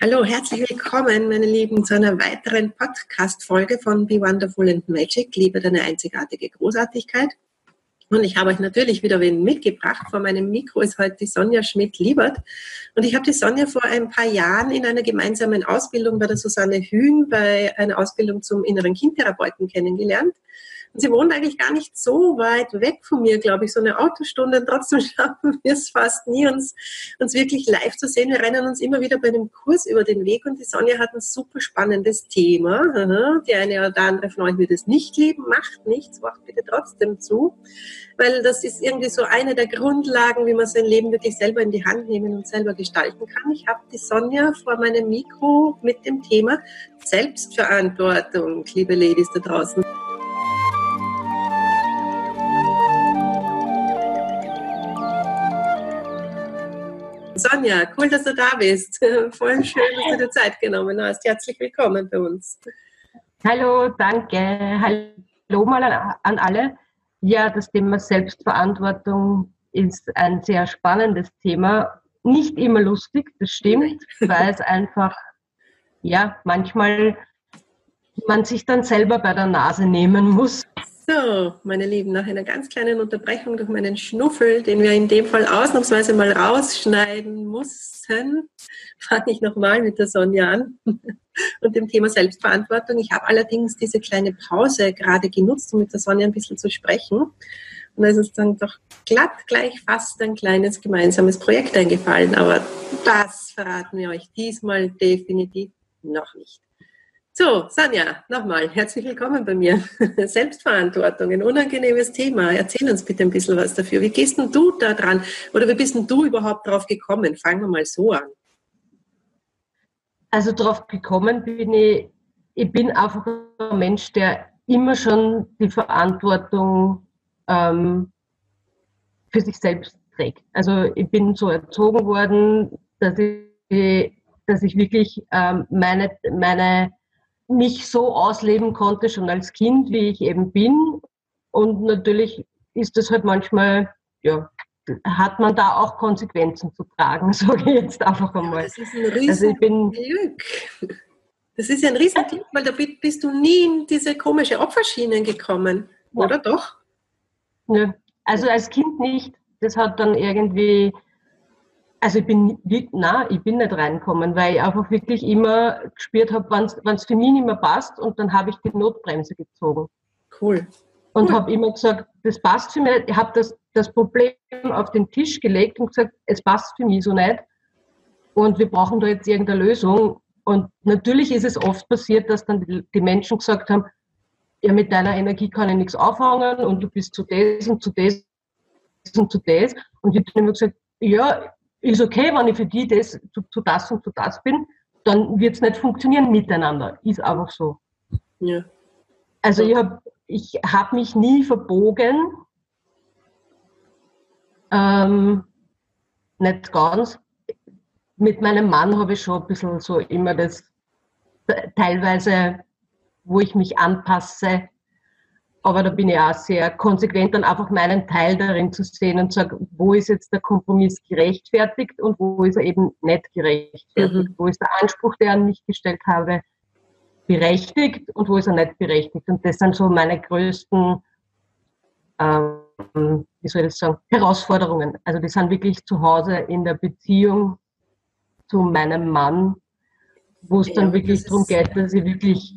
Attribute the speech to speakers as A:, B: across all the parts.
A: Hallo, herzlich willkommen, meine Lieben, zu einer weiteren Podcast-Folge von Be Wonderful and Magic. Liebe deine einzigartige Großartigkeit. Und ich habe euch natürlich wieder wen mitgebracht. Vor meinem Mikro ist heute die Sonja Schmidt-Liebert. Und ich habe die Sonja vor ein paar Jahren in einer gemeinsamen Ausbildung bei der Susanne Hühn bei einer Ausbildung zum inneren Kindtherapeuten kennengelernt. Und sie wohnt eigentlich gar nicht so weit weg von mir, glaube ich, so eine Autostunde. Und trotzdem schaffen wir es fast nie, uns, uns wirklich live zu sehen. Wir rennen uns immer wieder bei dem Kurs über den Weg. Und die Sonja hat ein super spannendes Thema. Die eine oder andere von euch wird es nicht lieben. Macht nichts, macht bitte trotzdem zu. Weil das ist irgendwie so eine der Grundlagen, wie man sein Leben wirklich selber in die Hand nehmen und selber gestalten kann. Ich habe die Sonja vor meinem Mikro mit dem Thema Selbstverantwortung, liebe Ladies da draußen. Sonja, cool, dass du da bist. Voll schön, dass du dir Zeit genommen hast. Herzlich willkommen bei uns.
B: Hallo, danke. Hallo mal an alle. Ja, das Thema Selbstverantwortung ist ein sehr spannendes Thema. Nicht immer lustig, das stimmt, weil es einfach, ja, manchmal man sich dann selber bei der Nase nehmen muss.
A: So, meine Lieben, nach einer ganz kleinen Unterbrechung durch meinen Schnuffel, den wir in dem Fall ausnahmsweise mal rausschneiden mussten, fange ich nochmal mit der Sonja an und dem Thema Selbstverantwortung. Ich habe allerdings diese kleine Pause gerade genutzt, um mit der Sonja ein bisschen zu sprechen. Und da ist uns dann doch glatt gleich fast ein kleines gemeinsames Projekt eingefallen. Aber das verraten wir euch diesmal definitiv noch nicht. So, Sanja, nochmal, herzlich willkommen bei mir. Selbstverantwortung, ein unangenehmes Thema. Erzähl uns bitte ein bisschen was dafür. Wie gehst denn du da dran? Oder wie bist denn du überhaupt drauf gekommen? Fangen wir mal so an.
B: Also drauf gekommen bin ich, ich bin einfach ein Mensch, der immer schon die Verantwortung ähm, für sich selbst trägt. Also ich bin so erzogen worden, dass ich, dass ich wirklich ähm, meine, meine mich so ausleben konnte, schon als Kind, wie ich eben bin. Und natürlich ist das halt manchmal, ja, hat man da auch Konsequenzen zu tragen, sage ich jetzt einfach einmal.
A: das ist ein Riesenglück. Also das ist ja ein Riesenglück, weil da bist du nie in diese komische Opferschienen gekommen, ja. oder doch?
B: Nö. Also als Kind nicht. Das hat dann irgendwie also ich bin, na, ich bin nicht reinkommen, weil ich einfach wirklich immer gespürt habe, wenn es für mich nicht mehr passt und dann habe ich die Notbremse gezogen.
A: Cool.
B: Und
A: cool.
B: habe immer gesagt, das passt für mich. Ich habe das, das Problem auf den Tisch gelegt und gesagt, es passt für mich so nicht. Und wir brauchen da jetzt irgendeine Lösung. Und natürlich ist es oft passiert, dass dann die, die Menschen gesagt haben, ja, mit deiner Energie kann ich nichts auffangen und du bist zu das und zu das und zu das. Und ich habe immer gesagt, ja, ist okay, wenn ich für die das, zu, zu das und zu das bin, dann wird es nicht funktionieren miteinander. Ist einfach so. Ja. Also ich habe ich hab mich nie verbogen. Ähm, nicht ganz. Mit meinem Mann habe ich schon ein bisschen so immer das teilweise, wo ich mich anpasse, aber da bin ich auch sehr konsequent, dann einfach meinen Teil darin zu sehen und sage, wo ist jetzt der Kompromiss gerechtfertigt und wo ist er eben nicht gerechtfertigt? Mhm. Wo ist der Anspruch, der an mich gestellt habe, berechtigt und wo ist er nicht berechtigt? Und das sind so meine größten, ähm, wie soll ich das sagen, Herausforderungen. Also die sind wirklich zu Hause in der Beziehung zu meinem Mann, wo es ja, dann wirklich darum geht, dass ich wirklich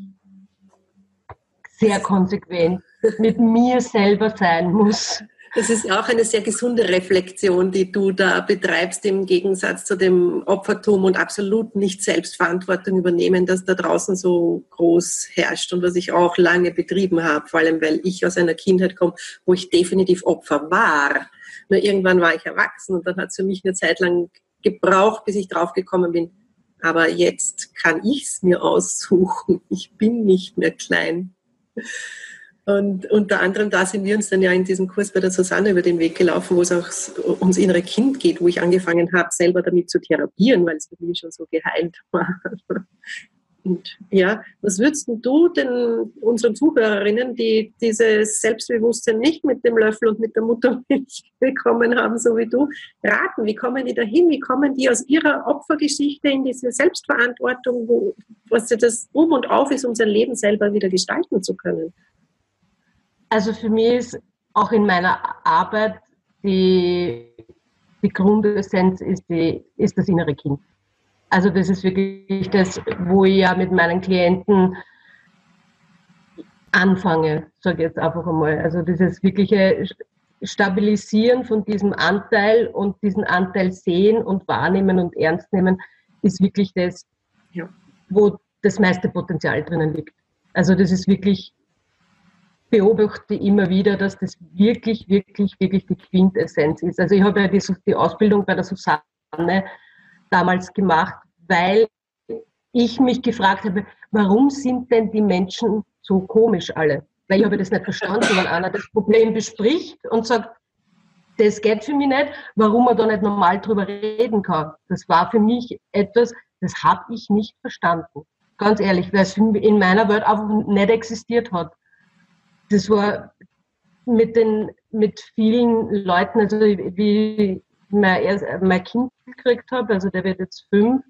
B: sehr konsequent mit mir selber sein muss.
A: Das ist auch eine sehr gesunde Reflexion, die du da betreibst, im Gegensatz zu dem Opfertum und absolut nicht Selbstverantwortung übernehmen, das da draußen so groß herrscht und was ich auch lange betrieben habe, vor allem weil ich aus einer Kindheit komme, wo ich definitiv Opfer war. Nur irgendwann war ich erwachsen und dann hat es für mich eine Zeit lang gebraucht, bis ich draufgekommen bin. Aber jetzt kann ich es mir aussuchen. Ich bin nicht mehr klein. Und unter anderem da sind wir uns dann ja in diesem Kurs bei der Susanne über den Weg gelaufen, wo es auch ums innere Kind geht, wo ich angefangen habe, selber damit zu therapieren, weil es bei mir schon so geheilt war. Und ja, was würdest du denn unseren Zuhörerinnen, die dieses Selbstbewusstsein nicht mit dem Löffel und mit der Muttermilch bekommen haben, so wie du, raten? Wie kommen die dahin? Wie kommen die aus ihrer Opfergeschichte in diese Selbstverantwortung, wo, was das Um und Auf ist, um sein Leben selber wieder gestalten zu können?
B: Also für mich ist auch in meiner Arbeit die, die Grundessenz ist, die, ist das innere Kind. Also das ist wirklich das, wo ich ja mit meinen Klienten anfange, sage ich jetzt einfach einmal. Also dieses wirkliche Stabilisieren von diesem Anteil und diesen Anteil sehen und wahrnehmen und ernst nehmen, ist wirklich das, ja. wo das meiste Potenzial drinnen liegt. Also das ist wirklich, beobachte immer wieder, dass das wirklich, wirklich, wirklich die Quintessenz ist. Also ich habe ja die, die Ausbildung bei der Susanne damals gemacht, weil ich mich gefragt habe, warum sind denn die Menschen so komisch alle? Weil ich habe das nicht verstanden, wenn einer das Problem bespricht und sagt, das geht für mich nicht, warum man da nicht normal drüber reden kann. Das war für mich etwas, das habe ich nicht verstanden. Ganz ehrlich, weil es in meiner Welt einfach nicht existiert hat. Das war mit den, mit vielen Leuten, also wie mein, mein Kind gekriegt habe, also der wird jetzt fünf,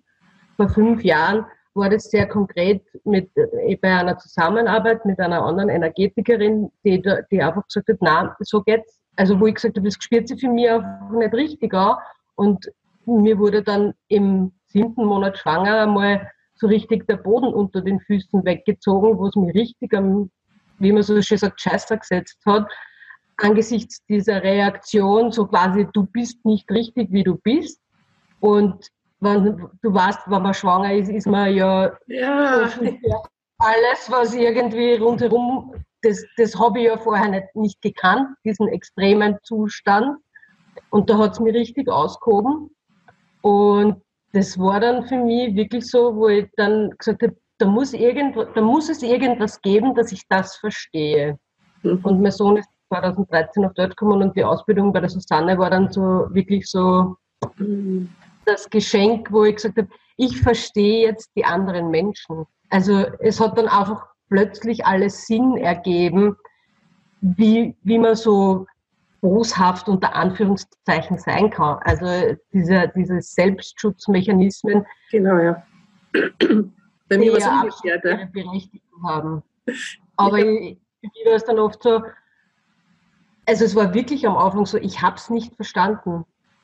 B: vor fünf Jahren war das sehr konkret mit, äh, bei einer Zusammenarbeit mit einer anderen Energetikerin, die, die einfach gesagt hat, na, so geht's. Also wo ich gesagt habe, das spürt sich für mich einfach nicht richtig an. Und mir wurde dann im siebten Monat schwanger einmal so richtig der Boden unter den Füßen weggezogen, wo es mir richtig am, wie man so schön sagt, Scheißer gesetzt hat. Angesichts dieser Reaktion, so quasi, du bist nicht richtig, wie du bist. Und wenn du weißt, wenn man schwanger ist, ist man ja, ja. alles, was irgendwie rundherum, das, das habe ich ja vorher nicht, nicht gekannt, diesen extremen Zustand. Und da hat es mich richtig ausgehoben. Und das war dann für mich wirklich so, wo ich dann gesagt habe, da muss, irgend, da muss es irgendwas geben, dass ich das verstehe. Mhm. Und mein Sohn ist 2013 auf dort gekommen und die Ausbildung bei der Susanne war dann so wirklich so, mhm das Geschenk, wo ich gesagt habe, ich verstehe jetzt die anderen Menschen. Also es hat dann einfach plötzlich alles Sinn ergeben, wie, wie man so boshaft unter Anführungszeichen sein kann. Also diese, diese Selbstschutzmechanismen.
A: Genau, ja.
B: Bei mir was umgekehrt. Ihre Berechtigung haben. Aber ich, ich war es dann oft so, also es war wirklich am Anfang so, ich habe es nicht verstanden.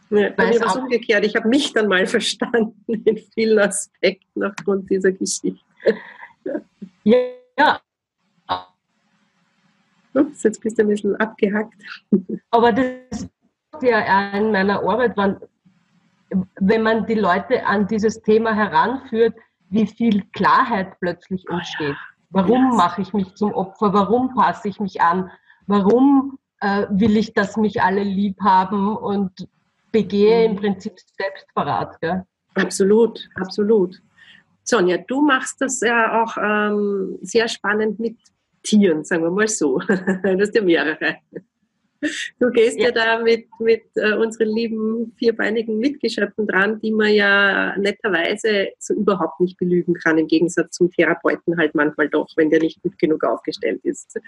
A: Ja, bei mir war es umgekehrt. Ich habe mich dann mal verstanden in vielen Aspekten aufgrund dieser Geschichte.
B: Ja. ja.
A: Ups, jetzt bist du ein bisschen abgehackt.
B: Aber das ja in meiner Arbeit, wenn man die Leute an dieses Thema heranführt, wie viel Klarheit plötzlich entsteht. Warum yes. mache ich mich zum Opfer? Warum passe ich mich an? Warum äh, will ich, dass mich alle lieb haben und begehe im mhm. Prinzip Selbstverrat. Gell?
A: Absolut, absolut. Sonja, du machst das ja auch ähm, sehr spannend mit Tieren, sagen wir mal so. du hast ja mehrere. Du gehst ja, ja da mit, mit äh, unseren lieben vierbeinigen Mitgeschöpfen dran, die man ja netterweise so überhaupt nicht belügen kann, im Gegensatz zum Therapeuten halt manchmal doch, wenn der nicht gut genug aufgestellt ist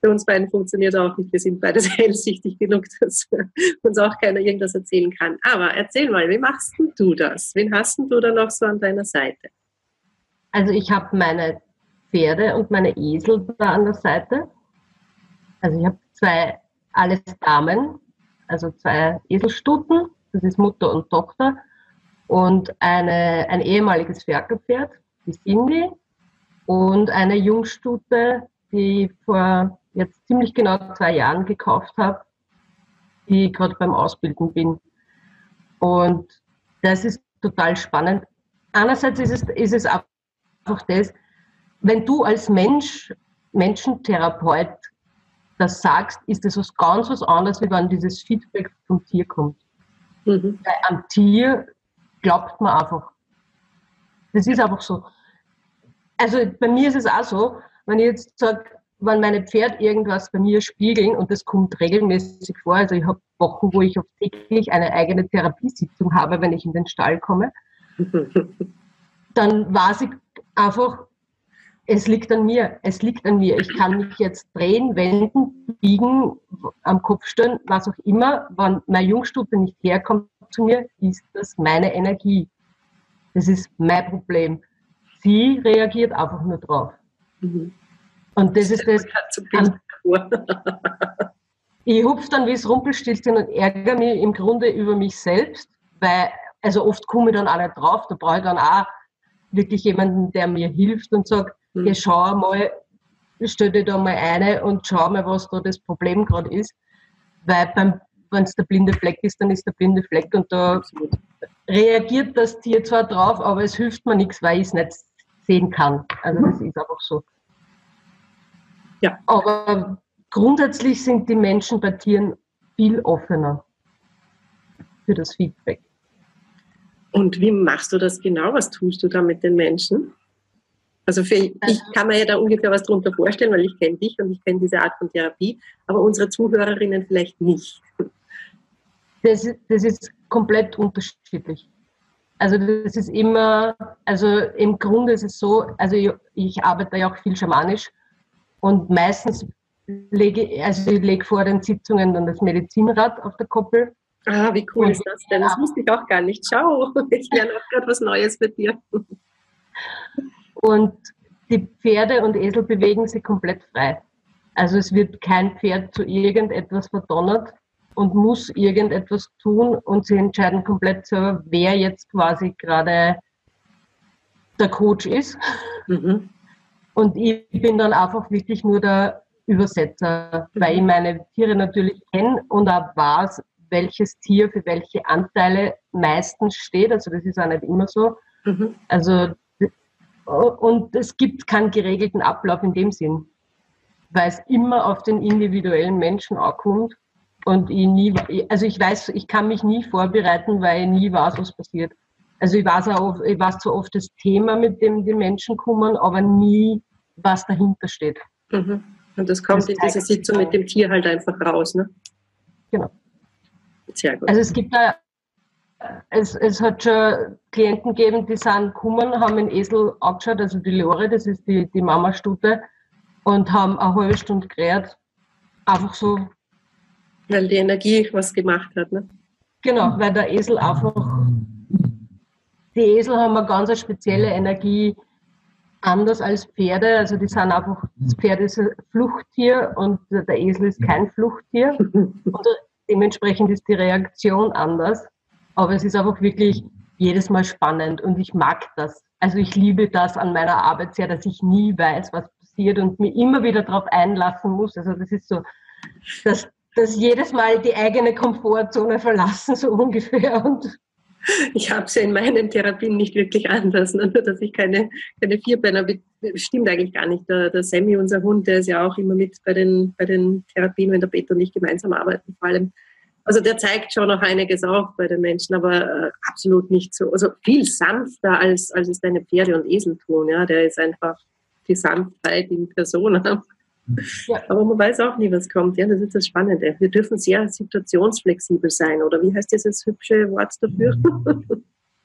A: bei uns beiden funktioniert auch nicht. Wir sind beide hellsichtig genug, dass uns auch keiner irgendwas erzählen kann. Aber erzähl mal, wie machst du das? Wen hast du da noch so an deiner Seite?
B: Also ich habe meine Pferde und meine Esel da an der Seite. Also ich habe zwei, alles Damen, also zwei Eselstuten, das ist Mutter und Tochter, und eine, ein ehemaliges Ferkelpferd, die Cindy, und eine Jungstute, die vor jetzt ziemlich genau zwei Jahren gekauft habe, die ich gerade beim Ausbilden bin. Und das ist total spannend. Einerseits ist es, ist es einfach das, wenn du als Mensch, Menschentherapeut das sagst, ist das was ganz was anderes, wie wenn dieses Feedback vom Tier kommt. Mhm. Weil am Tier glaubt man einfach. Das ist einfach so. Also bei mir ist es auch so, wenn ich jetzt sage, wenn meine Pferde irgendwas bei mir spiegeln, und das kommt regelmäßig vor, also ich habe Wochen, wo ich oft täglich eine eigene Therapiesitzung habe, wenn ich in den Stall komme, dann weiß ich einfach, es liegt an mir, es liegt an mir. Ich kann mich jetzt drehen, wenden, biegen, am Kopf stellen, was auch immer. Wenn meine Jungstube nicht herkommt zu mir, ist das meine Energie. Das ist mein Problem. Sie reagiert einfach nur drauf. Mhm. Und das ist das. ich hupfe dann wie es Rumpelstilzchen und ärgere mich im Grunde über mich selbst, weil, also oft komme ich dann auch nicht drauf, da brauche ich dann auch wirklich jemanden, der mir hilft und sagt, mhm. ja, schau mal, stell dir da mal eine und schau mal, was da das Problem gerade ist. Weil wenn es der blinde Fleck ist, dann ist der blinde Fleck und da Absolut. reagiert das Tier zwar drauf, aber es hilft mir nichts, weil ich es nicht sehen kann. Also das ist einfach so. Ja. Aber grundsätzlich sind die Menschen bei Tieren viel offener für das Feedback.
A: Und wie machst du das genau? Was tust du da mit den Menschen? Also für, ich kann mir ja da ungefähr was darunter vorstellen, weil ich kenne dich und ich kenne diese Art von Therapie, aber unsere Zuhörerinnen vielleicht nicht.
B: Das, das ist komplett unterschiedlich. Also das ist immer, also im Grunde ist es so, also ich, ich arbeite ja auch viel schamanisch und meistens lege, also ich lege vor den Sitzungen dann das Medizinrad auf der Koppel.
A: Ah, wie cool und ist das denn? Das wusste ich auch gar nicht. Schau, ich lerne auch gerade was Neues mit dir.
B: Und die Pferde und Esel bewegen sich komplett frei. Also es wird kein Pferd zu irgendetwas verdonnert, und muss irgendetwas tun und sie entscheiden komplett selber, wer jetzt quasi gerade der Coach ist. Mhm. Und ich bin dann einfach wirklich nur der Übersetzer, weil ich meine Tiere natürlich kenne und auch weiß, welches Tier für welche Anteile meistens steht. Also das ist auch nicht immer so. Mhm. Also und es gibt keinen geregelten Ablauf in dem Sinn, weil es immer auf den individuellen Menschen ankommt und ich nie, also ich weiß, ich kann mich nie vorbereiten, weil ich nie weiß, was passiert. Also ich weiß auch, ich weiß zwar oft das Thema, mit dem die Menschen kommen, aber nie, was dahinter steht.
A: Mhm. Und das kommt das in dieser Sitzung mit dem Tier halt einfach raus, ne?
B: Genau. Sehr gut. Also es gibt da, es, es hat schon Klienten gegeben, die sind gekommen, haben den Esel angeschaut, also die Lore, das ist die, die Mama-Stute, und haben eine halbe Stunde gerät. Einfach so
A: weil die Energie was gemacht hat. Ne?
B: Genau, weil der Esel einfach, die Esel haben eine ganz spezielle Energie, anders als Pferde. Also die sind einfach, das Pferd ist ein Fluchttier und der Esel ist kein Fluchttier. Und dementsprechend ist die Reaktion anders. Aber es ist einfach wirklich jedes Mal spannend und ich mag das. Also ich liebe das an meiner Arbeit sehr, dass ich nie weiß, was passiert und mir immer wieder darauf einlassen muss. Also das ist so das dass jedes Mal die eigene Komfortzone verlassen, so ungefähr. Und
A: ich habe es ja in meinen Therapien nicht wirklich anders, ne? nur dass ich keine, keine Vierbeiner, stimmt eigentlich gar nicht. Der, der Sammy, unser Hund, der ist ja auch immer mit bei den, bei den Therapien, wenn der Peter und ich gemeinsam arbeiten, vor allem. Also der zeigt schon noch einiges auch bei den Menschen, aber äh, absolut nicht so, also viel sanfter als, als es deine Pferde und Esel tun. Ja? Der ist einfach die Sanftheit in Person. Ja. Aber man weiß auch nie, was kommt. Ja, das ist das Spannende. Wir dürfen sehr situationsflexibel sein. Oder wie heißt dieses hübsche Wort dafür?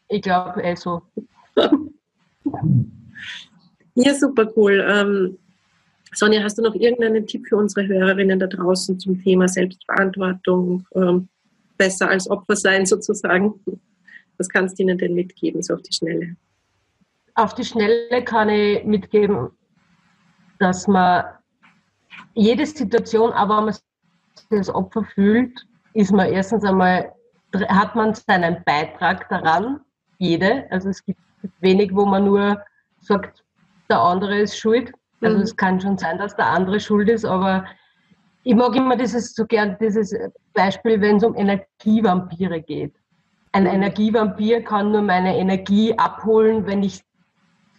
B: Ich glaube, also.
A: ja, super cool. Ähm, Sonja, hast du noch irgendeinen Tipp für unsere Hörerinnen da draußen zum Thema Selbstverantwortung, ähm, besser als Opfer sein sozusagen? Was kannst du ihnen denn mitgeben, so auf die Schnelle?
B: Auf die Schnelle kann ich mitgeben, dass man jede Situation, aber wenn man sich als Opfer fühlt, ist man erstens einmal, hat man seinen Beitrag daran, jede. Also es gibt wenig, wo man nur sagt, der andere ist schuld. Also mhm. es kann schon sein, dass der andere schuld ist, aber ich mag immer dieses so gern dieses Beispiel, wenn es um Energievampire geht. Ein mhm. Energievampir kann nur meine Energie abholen, wenn ich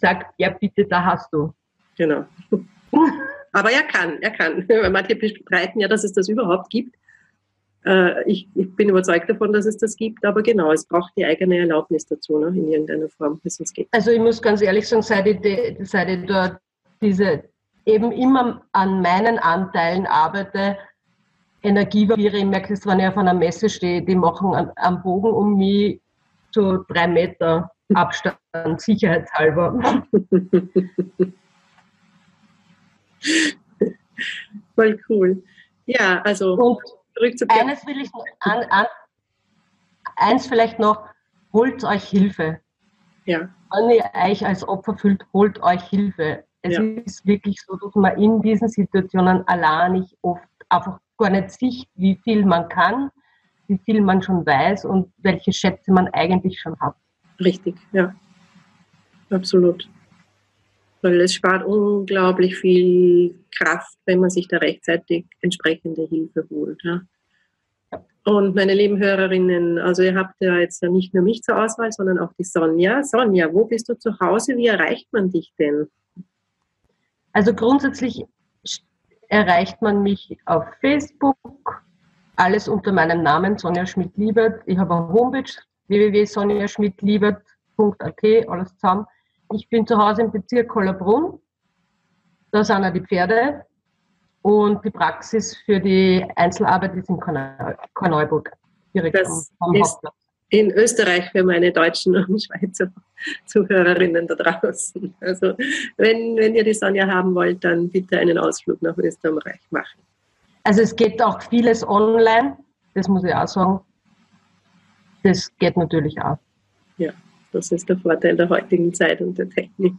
B: sage, ja bitte, da hast du.
A: Genau. Aber er kann, er kann. Manche bestreiten ja, dass es das überhaupt gibt. Äh, ich, ich, bin überzeugt davon, dass es das gibt, aber genau, es braucht die eigene Erlaubnis dazu, ne, in irgendeiner Form, bis es geht.
B: Also ich muss ganz ehrlich sagen, seit ich, seit ich dort diese eben immer an meinen Anteilen arbeite, Energievampire, ich merke das, wenn ich auf einer Messe stehe, die machen am Bogen um mich so drei Meter. Abstand, sicherheitshalber.
A: Voll cool. Ja, also
B: Und eines will ich an, an, eins vielleicht noch, holt euch Hilfe.
A: Ja.
B: Wenn ihr euch als Opfer fühlt, holt euch Hilfe. Es ja. ist wirklich so, dass man in diesen Situationen allein nicht oft einfach gar nicht sieht, wie viel man kann, wie viel man schon weiß und welche Schätze man eigentlich schon hat.
A: Richtig, ja. Absolut. Weil es spart unglaublich viel Kraft, wenn man sich da rechtzeitig entsprechende Hilfe holt. Ja. Und meine lieben Hörerinnen, also ihr habt ja jetzt nicht nur mich zur Auswahl, sondern auch die Sonja. Sonja, wo bist du zu Hause? Wie erreicht man dich denn?
B: Also grundsätzlich erreicht man mich auf Facebook, alles unter meinem Namen Sonja Schmidt-Liebert. Ich habe eine Homepage www.sonjaschmidtliebert.at, alles zusammen. Ich bin zu Hause im Bezirk Kollerbrunn. Da sind auch die Pferde. Und die Praxis für die Einzelarbeit ist in Korneuburg,
A: direkt das am, am Hauptplatz. In Österreich für meine deutschen und Schweizer Zuhörerinnen da draußen. Also wenn, wenn ihr die Sonja haben wollt, dann bitte einen Ausflug nach Österreich machen.
B: Also es geht auch vieles online, das muss ich auch sagen. Das geht natürlich auch.
A: Ja, das ist der Vorteil der heutigen Zeit und der Technik.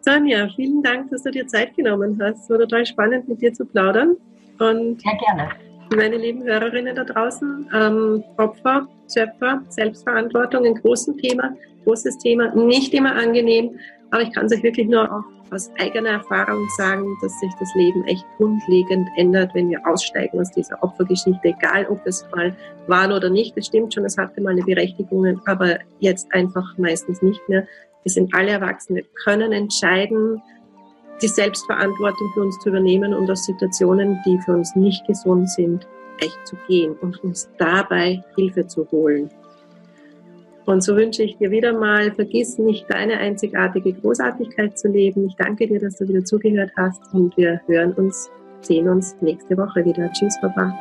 A: Sonja, vielen Dank, dass du dir Zeit genommen hast. Es war total spannend, mit dir zu plaudern.
B: Und Sehr gerne.
A: Meine lieben Hörerinnen da draußen, ähm, Opfer, Schöpfer, Selbstverantwortung, ein großes Thema, großes Thema, nicht immer angenehm, aber ich kann es euch wirklich nur aus eigener Erfahrung sagen, dass sich das Leben echt grundlegend ändert, wenn wir aussteigen aus dieser Opfergeschichte, egal ob es mal war oder nicht. Es stimmt schon, es hatte mal eine Berechtigung, aber jetzt einfach meistens nicht mehr. Wir sind alle erwachsen, wir können entscheiden, die Selbstverantwortung für uns zu übernehmen und aus Situationen, die für uns nicht gesund sind, echt zu gehen und uns dabei Hilfe zu holen. Und so wünsche ich dir wieder mal, vergiss nicht deine einzigartige Großartigkeit zu leben. Ich danke dir, dass du wieder zugehört hast und wir hören uns, sehen uns nächste Woche wieder. Tschüss, Papa.